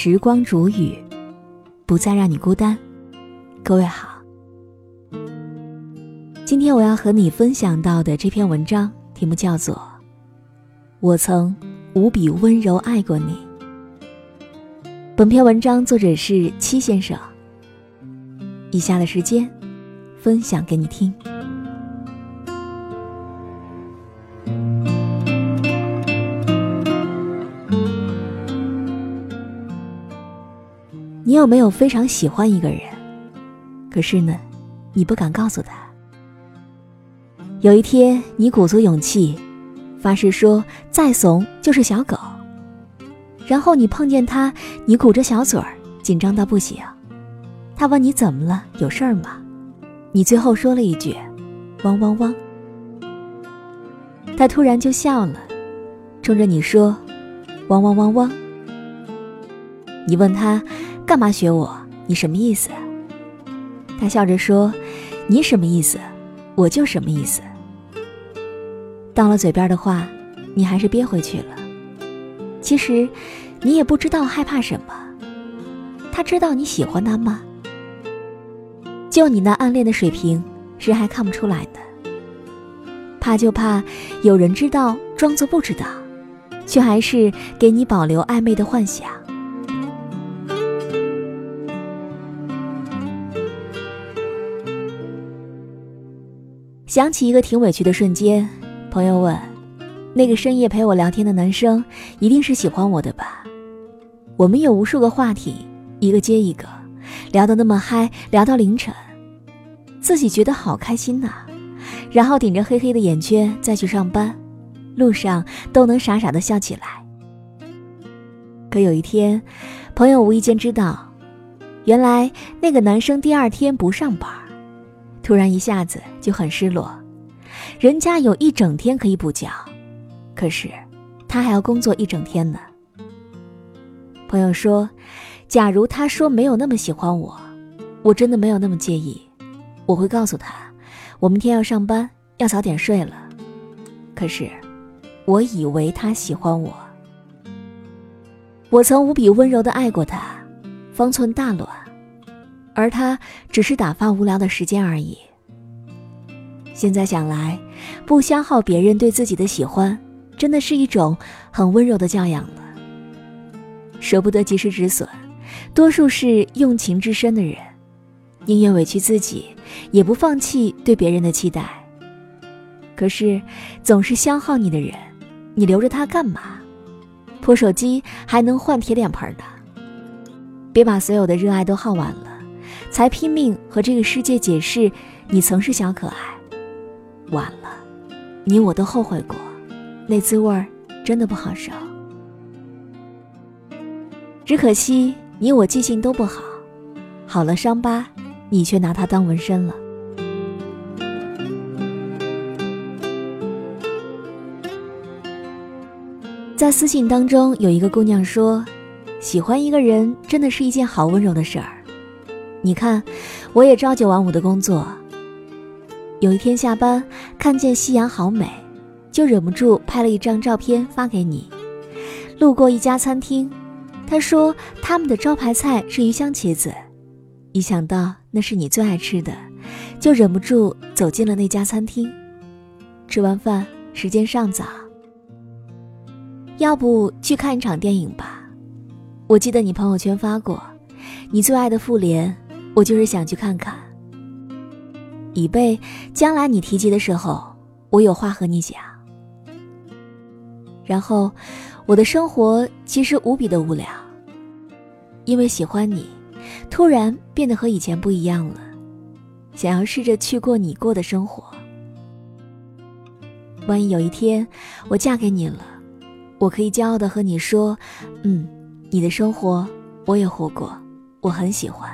时光煮雨，不再让你孤单。各位好，今天我要和你分享到的这篇文章题目叫做《我曾无比温柔爱过你》。本篇文章作者是七先生。以下的时间，分享给你听。你有没有非常喜欢一个人？可是呢，你不敢告诉他。有一天，你鼓足勇气，发誓说再怂就是小狗。然后你碰见他，你鼓着小嘴儿，紧张到不行。他问你怎么了？有事儿吗？你最后说了一句：“汪汪汪。”他突然就笑了，冲着你说：“汪汪汪汪。”你问他。干嘛学我？你什么意思？他笑着说：“你什么意思，我就什么意思。”到了嘴边的话，你还是憋回去了。其实，你也不知道害怕什么。他知道你喜欢他吗？就你那暗恋的水平，谁还看不出来呢？怕就怕有人知道，装作不知道，却还是给你保留暧昧的幻想。想起一个挺委屈的瞬间，朋友问：“那个深夜陪我聊天的男生，一定是喜欢我的吧？”我们有无数个话题，一个接一个，聊得那么嗨，聊到凌晨，自己觉得好开心呐。然后顶着黑黑的眼圈再去上班，路上都能傻傻的笑起来。可有一天，朋友无意间知道，原来那个男生第二天不上班。突然一下子就很失落，人家有一整天可以补觉，可是他还要工作一整天呢。朋友说：“假如他说没有那么喜欢我，我真的没有那么介意，我会告诉他，我明天要上班，要早点睡了。可是，我以为他喜欢我，我曾无比温柔的爱过他，方寸大乱。”而他只是打发无聊的时间而已。现在想来，不消耗别人对自己的喜欢，真的是一种很温柔的教养了。舍不得及时止损，多数是用情至深的人，宁愿委屈自己，也不放弃对别人的期待。可是，总是消耗你的人，你留着他干嘛？破手机还能换铁脸盆呢。别把所有的热爱都耗完了。才拼命和这个世界解释，你曾是小可爱。晚了，你我都后悔过，那滋味儿真的不好受。只可惜你我记性都不好，好了伤疤，你却拿它当纹身了。在私信当中，有一个姑娘说，喜欢一个人真的是一件好温柔的事儿。你看，我也朝九晚五的工作。有一天下班，看见夕阳好美，就忍不住拍了一张照片发给你。路过一家餐厅，他说他们的招牌菜是鱼香茄子，一想到那是你最爱吃的，就忍不住走进了那家餐厅。吃完饭，时间尚早，要不去看一场电影吧？我记得你朋友圈发过，你最爱的复联。我就是想去看看，以备将来你提及的时候，我有话和你讲。然后，我的生活其实无比的无聊，因为喜欢你，突然变得和以前不一样了，想要试着去过你过的生活。万一有一天我嫁给你了，我可以骄傲的和你说：“嗯，你的生活我也活过，我很喜欢。”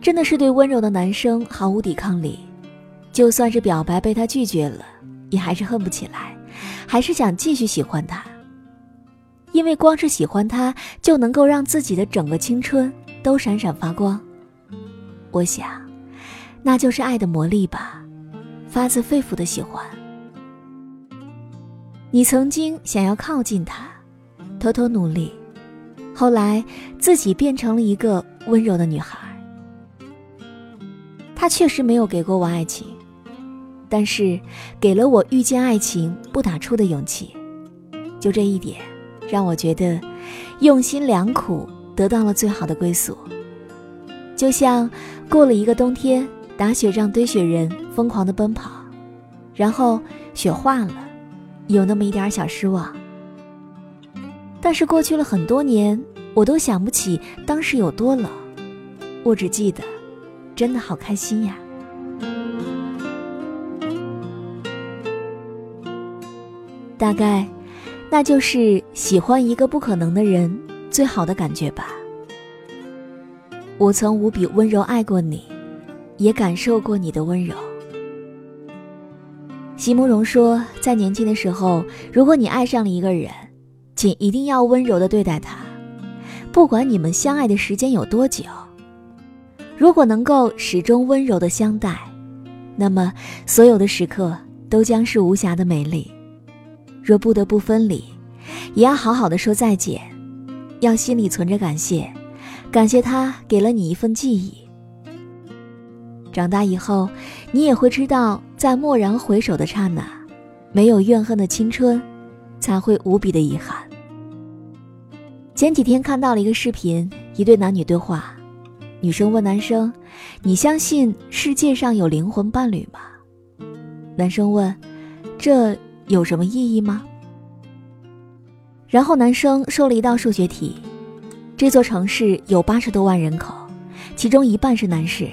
真的是对温柔的男生毫无抵抗力，就算是表白被他拒绝了，也还是恨不起来，还是想继续喜欢他。因为光是喜欢他，就能够让自己的整个青春都闪闪发光。我想，那就是爱的魔力吧，发自肺腑的喜欢。你曾经想要靠近他，偷偷努力，后来自己变成了一个温柔的女孩。他确实没有给过我爱情，但是给了我遇见爱情不打怵的勇气。就这一点，让我觉得用心良苦得到了最好的归宿。就像过了一个冬天，打雪仗堆雪人，疯狂的奔跑，然后雪化了，有那么一点小失望。但是过去了很多年，我都想不起当时有多冷，我只记得。真的好开心呀！大概，那就是喜欢一个不可能的人最好的感觉吧。我曾无比温柔爱过你，也感受过你的温柔。席慕容说，在年轻的时候，如果你爱上了一个人，请一定要温柔的对待他，不管你们相爱的时间有多久。如果能够始终温柔的相待，那么所有的时刻都将是无瑕的美丽。若不得不分离，也要好好的说再见，要心里存着感谢，感谢他给了你一份记忆。长大以后，你也会知道，在蓦然回首的刹那，没有怨恨的青春，才会无比的遗憾。前几天看到了一个视频，一对男女对话。女生问男生：“你相信世界上有灵魂伴侣吗？”男生问：“这有什么意义吗？”然后男生说了一道数学题：这座城市有八十多万人口，其中一半是男士，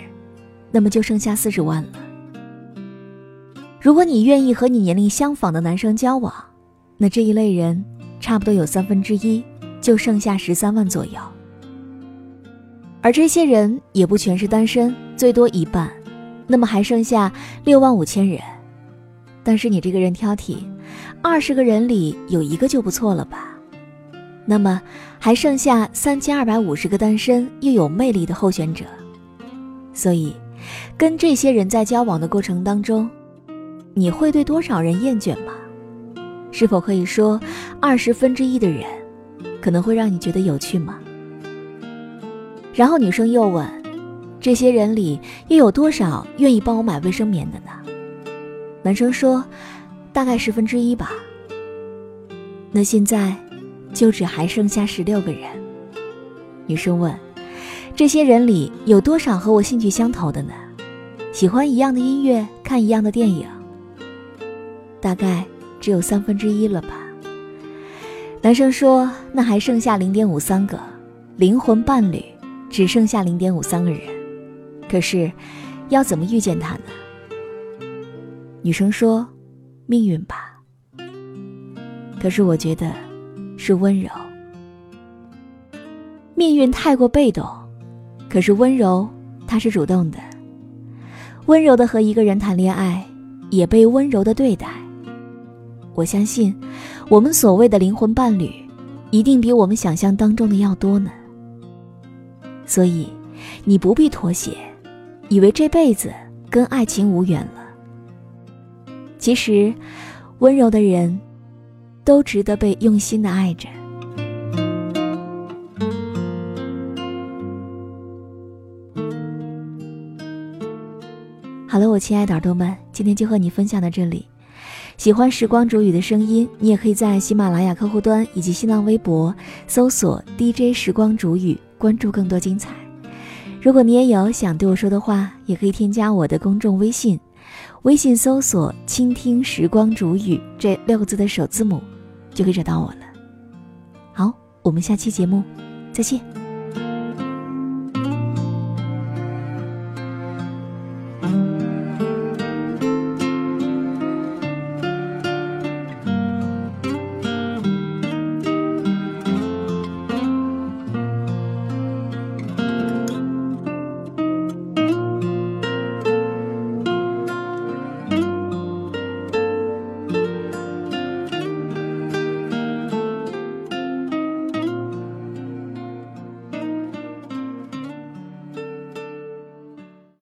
那么就剩下四十万了。如果你愿意和你年龄相仿的男生交往，那这一类人差不多有三分之一，就剩下十三万左右。而这些人也不全是单身，最多一半，那么还剩下六万五千人。但是你这个人挑剔，二十个人里有一个就不错了吧？那么还剩下三千二百五十个单身又有魅力的候选者。所以，跟这些人在交往的过程当中，你会对多少人厌倦吗？是否可以说，二十分之一的人，可能会让你觉得有趣吗？然后女生又问：“这些人里又有多少愿意帮我买卫生棉的呢？”男生说：“大概十分之一吧。”那现在就只还剩下十六个人。女生问：“这些人里有多少和我兴趣相投的呢？喜欢一样的音乐，看一样的电影？大概只有三分之一了吧。”男生说：“那还剩下零点五三个灵魂伴侣。”只剩下零点五三个人，可是要怎么遇见他呢？女生说：“命运吧。”可是我觉得是温柔。命运太过被动，可是温柔它是主动的，温柔的和一个人谈恋爱，也被温柔的对待。我相信，我们所谓的灵魂伴侣，一定比我们想象当中的要多呢。所以，你不必妥协，以为这辈子跟爱情无缘了。其实，温柔的人，都值得被用心的爱着。好了，我亲爱的耳朵们，今天就和你分享到这里。喜欢时光煮雨的声音，你也可以在喜马拉雅客户端以及新浪微博搜索 DJ 时光煮雨。关注更多精彩。如果你也有想对我说的话，也可以添加我的公众微信，微信搜索“倾听时光煮雨”这六个字的首字母，就可以找到我了。好，我们下期节目再见。